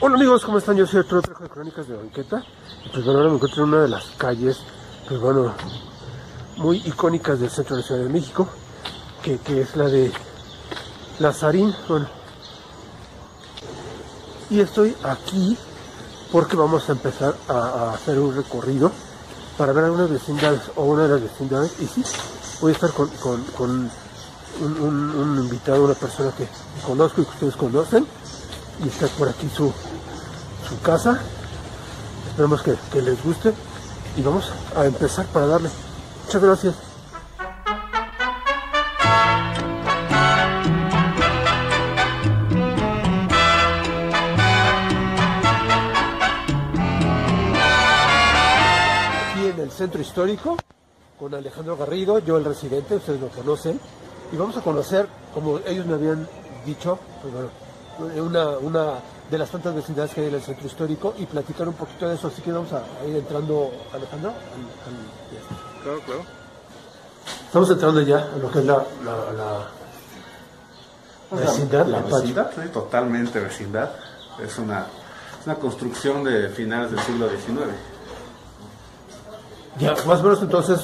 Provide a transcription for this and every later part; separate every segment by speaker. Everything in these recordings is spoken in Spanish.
Speaker 1: Hola amigos, ¿cómo están? Yo soy Arturo Trejo de Crónicas de Banqueta. Y pues bueno, ahora me encuentro en una de las calles, pues bueno, muy icónicas del centro de Ciudad de México, que, que es la de Lazarín. Bueno, y estoy aquí porque vamos a empezar a, hacer un recorrido para ver algunas vecindades o una de las vecindades. Y sí, voy a estar con, con- un invitado, una persona que conozco y que ustedes conocen. Y está por aquí su, su casa. Esperemos que, les guste. Y vamos a empezar para darle. Muchas gracias. Aquí en el centro histórico con Alejandro Garrido, yo el residente, ustedes lo conocen. Y vamos a conocer, como ellos me habían dicho, pues bueno, una, una de las tantas vecindades que hay en el centro histórico y platicar un poquito de eso. Así que vamos a, ir entrando, Alejandro. al- al-
Speaker 2: Claro, claro.
Speaker 1: Estamos entrando ya a lo que es la, la, la vecindad,
Speaker 2: La vecindad, sí, totalmente vecindad. Es una, es una construcción de finales del siglo XIX.
Speaker 1: Ya, más o menos entonces,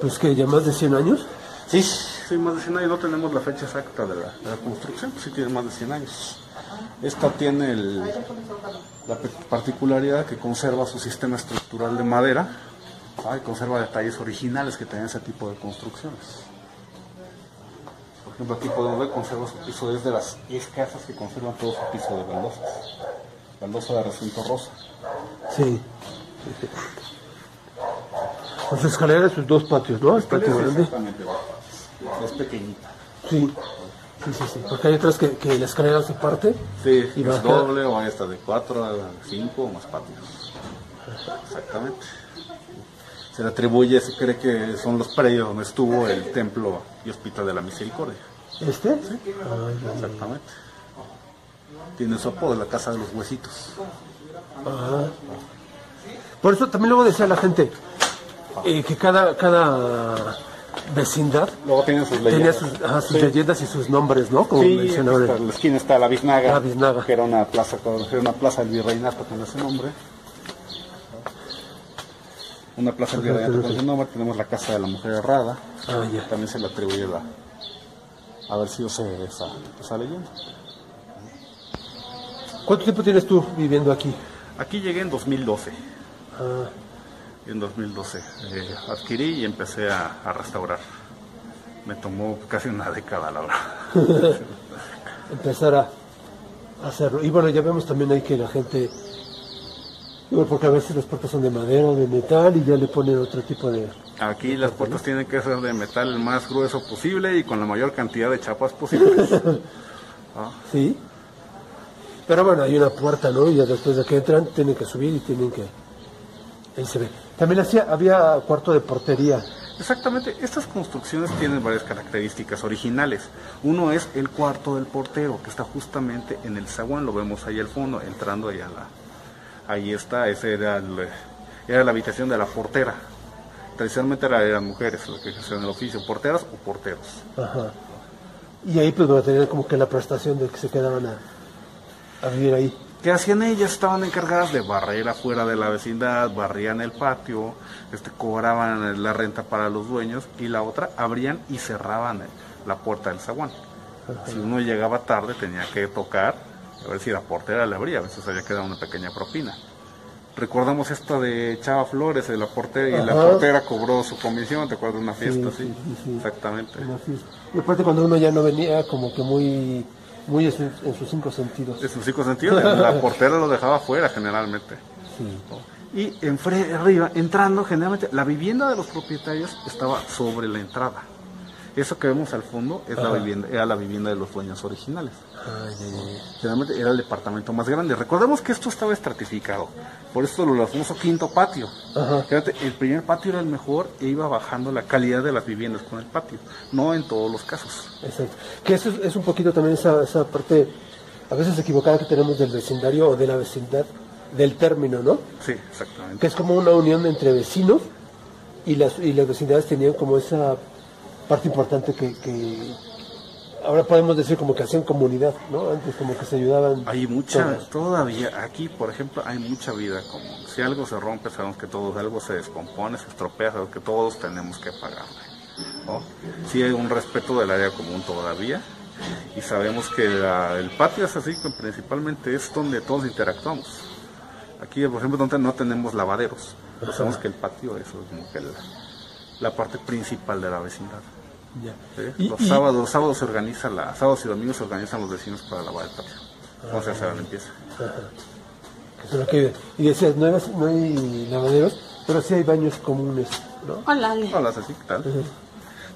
Speaker 1: pues que ya más de 100 años.
Speaker 2: Sí, sí, más de 100 años. No tenemos la fecha exacta de la, de la construcción, pues sí tiene más de 100 años. Esta tiene el- la particularidad que conserva su sistema estructural de madera y conserva detalles originales que tenían ese tipo de construcciones. Por ejemplo, aquí podemos ver conserva su piso, es de las 10 casas que conservan todo su piso de baldosas. Baldosa de recinto rosa.
Speaker 1: Sí. Con sus escaleras, sus dos patios, ¿no? El patio grande.
Speaker 2: Exactamente, es pequeñita.
Speaker 1: Sí. Sí, sí, sí. Porque hay otras que, que la escalera se parte.
Speaker 2: Sí,
Speaker 1: Y
Speaker 2: es doble o hay hasta de 4 a 5 más patios. Exactamente. Se le atribuye, se cree que son los predios donde estuvo el templo y hospital de la misericordia.
Speaker 1: ¿Este? Ay, ay.
Speaker 2: Exactamente. Tiene su apodo, la casa de los huesitos.
Speaker 1: Ah. Por eso también luego decía la gente eh, que cada, cada vecindad
Speaker 2: Luego tiene sus
Speaker 1: tenía
Speaker 2: leyendas.
Speaker 1: sus, ajá, sus leyendas y sus nombres, ¿no? Como
Speaker 2: Sí,
Speaker 1: menciona
Speaker 2: aquí
Speaker 1: ahora.
Speaker 2: está, en la esquina está la Biznaga,
Speaker 1: La Biznaga.
Speaker 2: que era una plaza, era una plaza del virreinato con ese nombre. Una plaza del virreinato con ese nombre. Tenemos la casa de la mujer errada.
Speaker 1: Ah, ya.
Speaker 2: También se le atribuye la, haber sido esa, esa leyenda.
Speaker 1: ¿Cuánto tiempo tienes tú viviendo aquí?
Speaker 2: Aquí llegué en 2012.
Speaker 1: Ah,
Speaker 2: En 2012 eh, adquirí y empecé a, a restaurar. Me tomó casi una década, la verdad.
Speaker 1: empezar a hacerlo. Y bueno, ya vemos también ahí que la gente, porque a veces las puertas son de madera o de metal y ya le ponen otro tipo de...
Speaker 2: Aquí las puertas tienen que ser de metal el más grueso posible y con la mayor cantidad de chapas posibles. Ah,
Speaker 1: Sí. Pero bueno, hay una puerta, ¿no? Y ya después de que entran, tienen que subir y tienen que... Ahí se ve. También hacía, había cuarto de portería.
Speaker 2: Exactamente, estas construcciones tienen varias características originales. Uno es el cuarto del portero, que está justamente en el zaguán, lo vemos ahí al fondo, entrando ahí a la... Ahí está, ese era, el- era la habitación de la portera. Tradicionalmente era- eran mujeres las que ejercían el oficio, porteras o porteros.
Speaker 1: Ajá. Y ahí pues van a tener como que la prestación de que se quedaban a, a vivir ahí.
Speaker 2: ¿Qué hacían ellas? Estaban encargadas de barrer afuera de la vecindad, barrían el patio, este, cobraban la renta para los dueños y la otra abrían y cerraban la puerta del zaguán. Si uno llegaba tarde tenía que tocar, a ver si la portera le abría, a veces había que dar una pequeña propina. Recordamos esta de Chava Flores, de la portera, y la portera cobró su comisión, ¿te acuerdas de una fiesta
Speaker 1: Sí,
Speaker 2: así?
Speaker 1: sí, sí, sí.
Speaker 2: Exactamente.
Speaker 1: Una fiesta. Y aparte cuando uno ya no venía como que muy, muy en, sus- en sus cinco sentidos.
Speaker 2: En sus cinco sentidos, la portera lo dejaba afuera generalmente.
Speaker 1: Sí.
Speaker 2: Y enfre- arriba, entrando, generalmente, la vivienda de los propietarios estaba sobre la entrada. Eso que vemos al fondo es la vivienda, era la vivienda de los dueños originales.
Speaker 1: Ay, ay, ay.
Speaker 2: Generalmente era el departamento más grande. Recordemos que esto estaba estratificado. Por eso lo famoso quinto patio.
Speaker 1: Ajá.
Speaker 2: Fíjate, el primer patio era el mejor e iba bajando la calidad de las viviendas con el patio. No en todos los casos.
Speaker 1: Exacto. Que eso es, es un poquito también esa, esa parte, a veces equivocada que tenemos del vecindario o de la vecindad, del término, ¿no?
Speaker 2: Sí, exactamente.
Speaker 1: Que es como una unión entre vecinos y las, y las vecindades tenían como esa parte importante que, que, ahora podemos decir como que hacían comunidad, ¿no? Antes como que se ayudaban.
Speaker 2: Hay mucha, todavía, aquí por ejemplo, hay mucha vida común. Si algo se rompe, sabemos que todos, algo se descompone, se estropea, sabemos que todos tenemos que pagarle. ¿no? Sí hay un respeto del área común todavía. Y sabemos que la- el patio es así, que principalmente es donde todos interactuamos. Aquí, por ejemplo, donde no tenemos lavaderos. Pero sabemos que el patio eso es como que la, la parte principal de la vecindad.
Speaker 1: Ya.
Speaker 2: ¿sí?
Speaker 1: Y-
Speaker 2: los,
Speaker 1: y-
Speaker 2: sábados, los sábados se organiza la, sábados y domingos se organizan los vecinos para lavar el patio. Vamos a hacer la limpieza.
Speaker 1: que- y decías, no, hay- no hay lavaderos, pero sí hay baños comunes, ¿no?
Speaker 3: Hola, Ale.
Speaker 2: Hola, Ceci, ¿qué tal?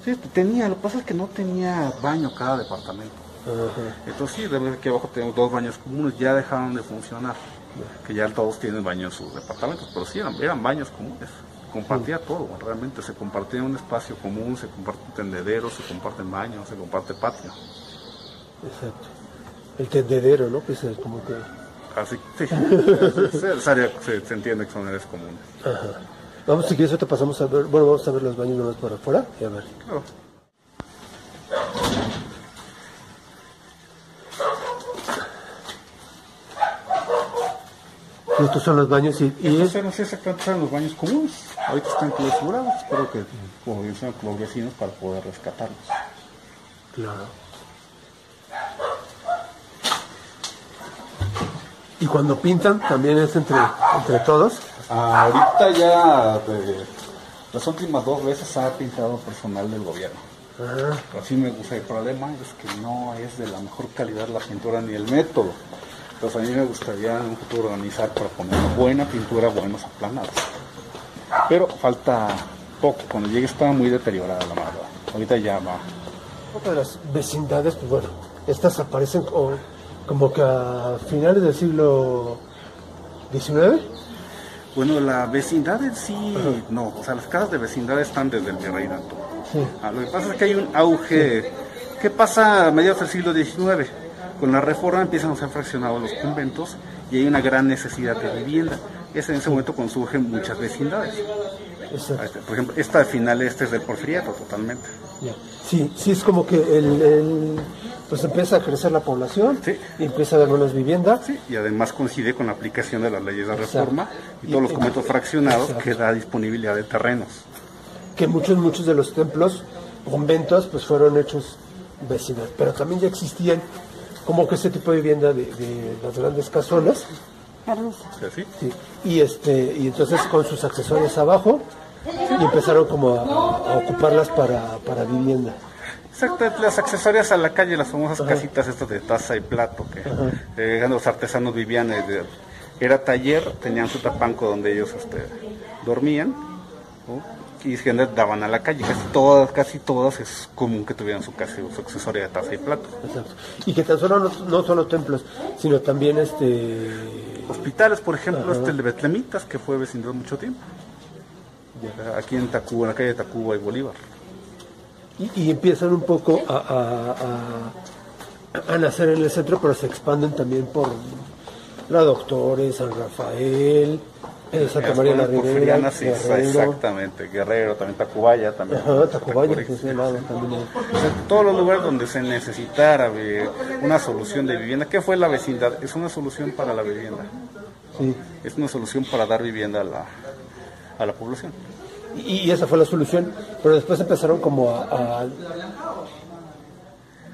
Speaker 2: Sí, tenía, lo que pasa es que no tenía baño cada departamento.
Speaker 1: Ajá.
Speaker 2: Entonces sí, de verdad que abajo tenemos dos baños comunes, ya dejaron de funcionar. Que ya todos tienen baño en sus departamentos, pero sí eran, eran baños comunes. Compartía todo, realmente se compartía un espacio común, se comparten tendederos, se comparten baños, se comparte patio.
Speaker 1: Exacto. El tendedero, ¿no? Que es como que...
Speaker 2: Así sí, se, se- entiende que son áreas comunes.
Speaker 1: Ajá. Vamos, si quieres, ahorita pasamos a ver, bueno, vamos a ver los baños nomás por afuera y a ver.
Speaker 2: Claro.
Speaker 1: Y estos son los baños y, y
Speaker 2: Estos
Speaker 1: es...
Speaker 2: eran, sí, exactamente eran los baños comunes. Ahorita están clausurados, espero que coordinen con los vecinos para poder rescatarlos.
Speaker 1: Claro. Y cuando pintan también es entre, entre todos.
Speaker 2: Ahorita ya, de- las últimas dos veces ha pintado personal del gobierno.
Speaker 1: Ajá.
Speaker 2: Pero sí me gusta, el problema es que no es de la mejor calidad la pintura ni el método. Entonces a mí me gustaría en un futuro organizar para poner buena pintura, buenos aplanados. Pero falta poco, cuando llegue está muy deteriorada la madera. Ahorita ya va.
Speaker 1: Otra de las vecindades, pues bueno, estas aparecen co- como que a finales del siglo XIX.
Speaker 2: Bueno, la vecindad en sí, no, o sea, las casas de vecindad están desde el virreinato.
Speaker 1: Sí.
Speaker 2: Ah, lo que pasa es que hay un auge. ¿Qué pasa a mediados del siglo XIX? Con la reforma empiezan a ser fraccionados los conventos y hay una gran necesidad de vivienda. Es en ese momento cuando surgen muchas vecindades.
Speaker 1: Exacto.
Speaker 2: Este, Por ejemplo, esta al final este es del porfiriato totalmente.
Speaker 1: Ya. Sí, sí, es como que el, el- pues empieza a crecer la población
Speaker 2: Sí.
Speaker 1: y empieza a haber menos vivienda.
Speaker 2: Sí, y además coincide con la aplicación de las leyes de
Speaker 1: Exacto.
Speaker 2: reforma y
Speaker 1: Y-
Speaker 2: todos los conventos fraccionados
Speaker 1: Exacto.
Speaker 2: que da disponibilidad de terrenos.
Speaker 1: que muchos, muchos de los templos, conventos, pues fueron hechos vecindades, pero también ya existían como que ese tipo de vivienda de, de las grandes casonas,
Speaker 2: sí.
Speaker 1: sí, y este, y entonces con sus accesorios abajo, y empezaron como a, a ocuparlas para, para vivienda.
Speaker 2: Exacto, las accesorias a la calle, las famosas casitas estas de taza y plato, que eh, los artesanos vivían, eh, de- era taller, tenían su tapanco donde ellos este, dormían, ¿no? Y se daban a la calle, casi todas, casi todas es común que tuvieran su, casa, su accesorio de taza y plato.
Speaker 1: Exacto. Y que tan solo no, no solo templos, sino también este
Speaker 2: Hospitales, por ejemplo, este el de Betlemitas, que fue vecindad mucho tiempo, aquí en Tacuba, en la calle de Tacuba y Bolívar.
Speaker 1: y, y empiezan un poco a, a- a- a nacer en el centro, pero se expanden también por la Doctores, San Rafael, Santa María la Ribera,
Speaker 2: sí,
Speaker 1: Guerrero,
Speaker 2: también Tacubaya, también.
Speaker 1: ajá, Tacubaya, que es de lado también. hay.
Speaker 2: O sea, todos los lugares donde se necesitara eh, una solución de vivienda. ¿Qué fue la vecindad? Es una solución para la vivienda.
Speaker 1: Sí.
Speaker 2: Es una solución para dar vivienda a la, a la población.
Speaker 1: Y, y esa fue la solución, pero después empezaron como a, a-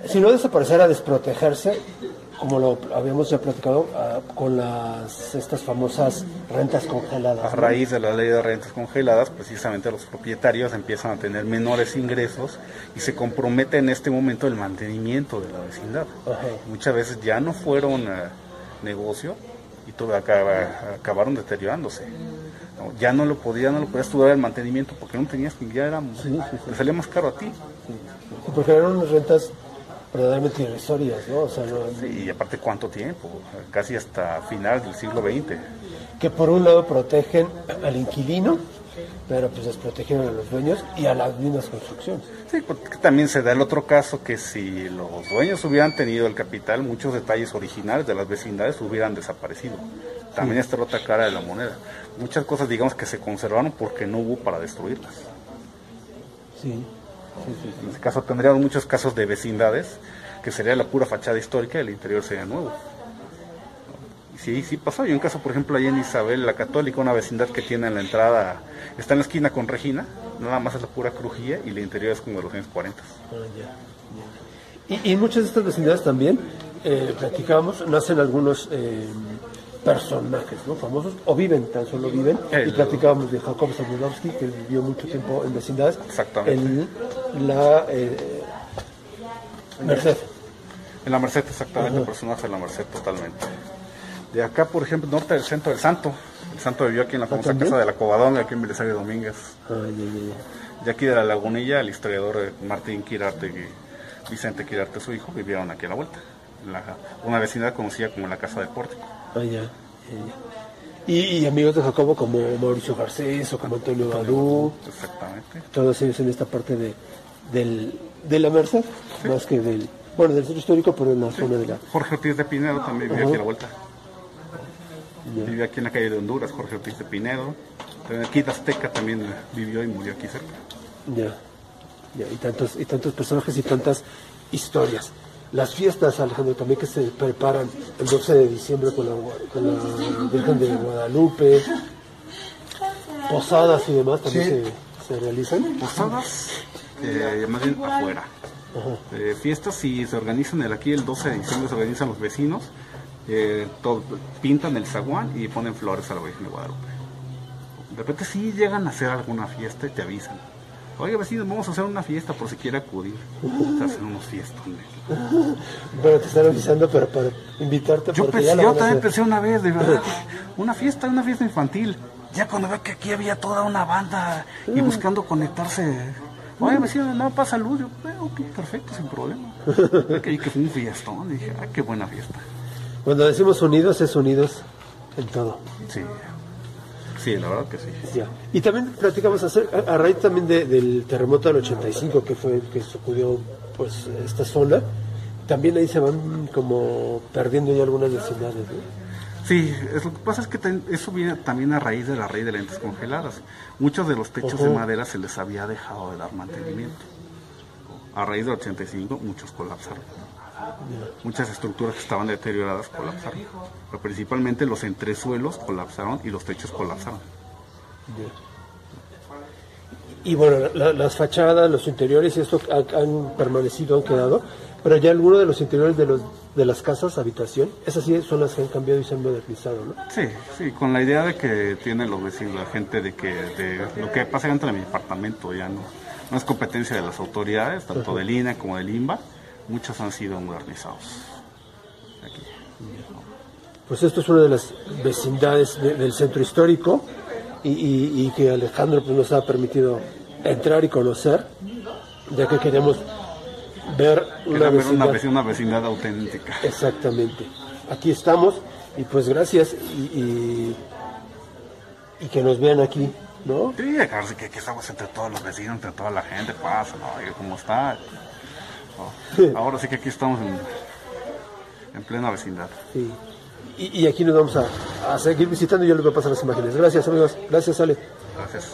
Speaker 1: si no desaparecer, a desprotegerse, como lo habíamos ya platicado, a- con las estas famosas rentas congeladas.
Speaker 2: A
Speaker 1: ¿no?
Speaker 2: raíz de la ley de rentas congeladas, precisamente los propietarios empiezan a tener menores ingresos y se compromete en este momento el mantenimiento de la vecindad.
Speaker 1: Ajá.
Speaker 2: Muchas veces ya no fueron negocio y todo acaba- acabaron deteriorándose. ¿no? Ya no lo podía, no lo podías tú dar el mantenimiento porque no tenías que ya era, te salía más caro a ti.
Speaker 1: Sí, porque eran unas rentas verdaderamente irrisorias, ¿no? O sea, no-
Speaker 2: Sí, y aparte cuánto tiempo, casi hasta finales del siglo XX.
Speaker 1: que por un lado protegen al inquilino, pero pues desprotegen a los dueños y a las mismas construcciones.
Speaker 2: Sí, porque también se da el otro caso que si los dueños hubieran tenido el capital, muchos detalles originales de las vecindades hubieran desaparecido. También está la otra cara de la moneda. Muchas cosas, digamos, que se conservaron porque no hubo para destruirlas.
Speaker 1: Sí.
Speaker 2: En este caso tendríamos muchos casos de vecindades que sería la pura fachada histórica, el interior sería nuevo. Y sí, sí pasó. Hay un caso, por ejemplo, ahí en Isabel la Católica, una vecindad que tiene en la entrada, está en la esquina con Regina, nada más es la pura crujía y el interior es como de los años 40.
Speaker 1: Y, y en muchas de estas vecindades también, eh, platicábamos, nacen algunos eh, personajes ¿no? famosos, o viven, tan solo viven.
Speaker 2: El-
Speaker 1: y platicábamos de Jacob Zabludowski, que vivió mucho tiempo en vecindades.
Speaker 2: Exactamente.
Speaker 1: En la eh, Merced.
Speaker 2: En la Merced, exactamente,
Speaker 1: Ajá.
Speaker 2: personaje de la Merced, totalmente. De acá, por ejemplo, norte del centro del Santo. El Santo vivió aquí en la famosa
Speaker 1: también?
Speaker 2: casa de la Covadonga, aquí en Belisario Domínguez.
Speaker 1: Ay, ay, ay.
Speaker 2: De aquí de la Lagunilla, el historiador eh, Martín Quirarte y Vicente Quirarte, su hijo, vivieron aquí a la vuelta. En la- una vecindad conocida como la Casa del Pórtico.
Speaker 1: Ah, ya. Y, y amigos de Jacobo como Mauricio Garcés o como Antonio Badú,
Speaker 2: Exactamente.
Speaker 1: todos ellos en esta parte de, del, de la Merced, más que del, bueno, del centro histórico, pero en la zona de la...
Speaker 2: Jorge Ortiz de Pinedo también vivió
Speaker 1: Ajá.
Speaker 2: aquí a la vuelta.
Speaker 1: ya.
Speaker 2: Vivió aquí en la calle de Honduras, Jorge Ortiz de Pinedo. También Aquí de Azteca también vivió y murió aquí cerca.
Speaker 1: Ya, ya, y tantos, y tantos personajes y tantas historias. Las fiestas, Alejandro, también que se preparan el 12 de diciembre con la, con la Virgen de Guadalupe, posadas y demás también
Speaker 2: Sí.
Speaker 1: se, se realizan.
Speaker 2: Posadas, eh, más bien afuera.
Speaker 1: Ajá.
Speaker 2: Eh, fiestas si se organizan el, aquí el 12 de diciembre se organizan los vecinos eh, todo- pintan el zaguán y ponen flores a la Virgen de Guadalupe de repente sí llegan a hacer alguna fiesta y te avisan oye vecinos vamos a hacer una fiesta por si quiere acudir se hacen unos fiestones
Speaker 1: Bueno, te están avisando, pero para invitarte
Speaker 2: yo,
Speaker 1: porque
Speaker 2: pensé-
Speaker 1: ya la
Speaker 2: yo
Speaker 1: a
Speaker 2: también
Speaker 1: hacer.
Speaker 2: pensé una vez de verdad una fiesta una fiesta infantil ya cuando veo que aquí había toda una banda y buscando conectarse Oye, vecino, no pasa luz. Yo, "Eh, ok, perfecto, sin problema. Y que fue un fiestón. Dije, ah, qué buena fiesta.
Speaker 1: Cuando decimos unidos, es unidos en todo.
Speaker 2: Sí. Sí, la verdad que sí.
Speaker 1: Ya. Y también platicamos hacer, a, raíz también de- del terremoto del 85 que fue que sacudió pues esta zona, también ahí se van como perdiendo ya algunas vecindades. ¿no?
Speaker 2: Sí, es, lo que pasa es que ten- eso viene también a raíz de la ley de lentes congeladas. Muchos de los techos de madera se les había dejado de dar mantenimiento. A raíz del 85 muchos colapsaron. Muchas estructuras que estaban deterioradas colapsaron. Pero principalmente los entresuelos colapsaron y los techos colapsaron.
Speaker 1: Y bueno, la- las fachadas, los interiores y esto ha- han permanecido, han quedado, pero ya algunos de los interiores de los de las casas, habitación, esas sí son las que han cambiado y se han modernizado, ¿no?
Speaker 2: Sí, sí, con la idea de que tienen los vecinos, la gente de que de lo que pasa dentro de mi departamento ya no, no es competencia de las autoridades, tanto del INE como del INBA, muchos han sido modernizados. Aquí.
Speaker 1: Pues esto es una de las vecindades de- del centro histórico y, y- y que Alejandro pues, nos ha permitido entrar y conocer, ya que queremos ver una
Speaker 2: ver
Speaker 1: vecindad.
Speaker 2: una, vecindad, una vecindad auténtica.
Speaker 1: Exactamente. Aquí estamos y pues gracias y, y, y que nos vean aquí, ¿no?
Speaker 2: Sí, que aquí estamos entre todos los vecinos, entre toda la gente, pasa, ¿no? ¿Cómo está? No, Ahora sí que aquí estamos en, en plena vecindad.
Speaker 1: Sí. Y, y aquí nos vamos a, a seguir visitando y yo les voy a pasar las imágenes. Gracias amigos, gracias Ale.
Speaker 2: Gracias.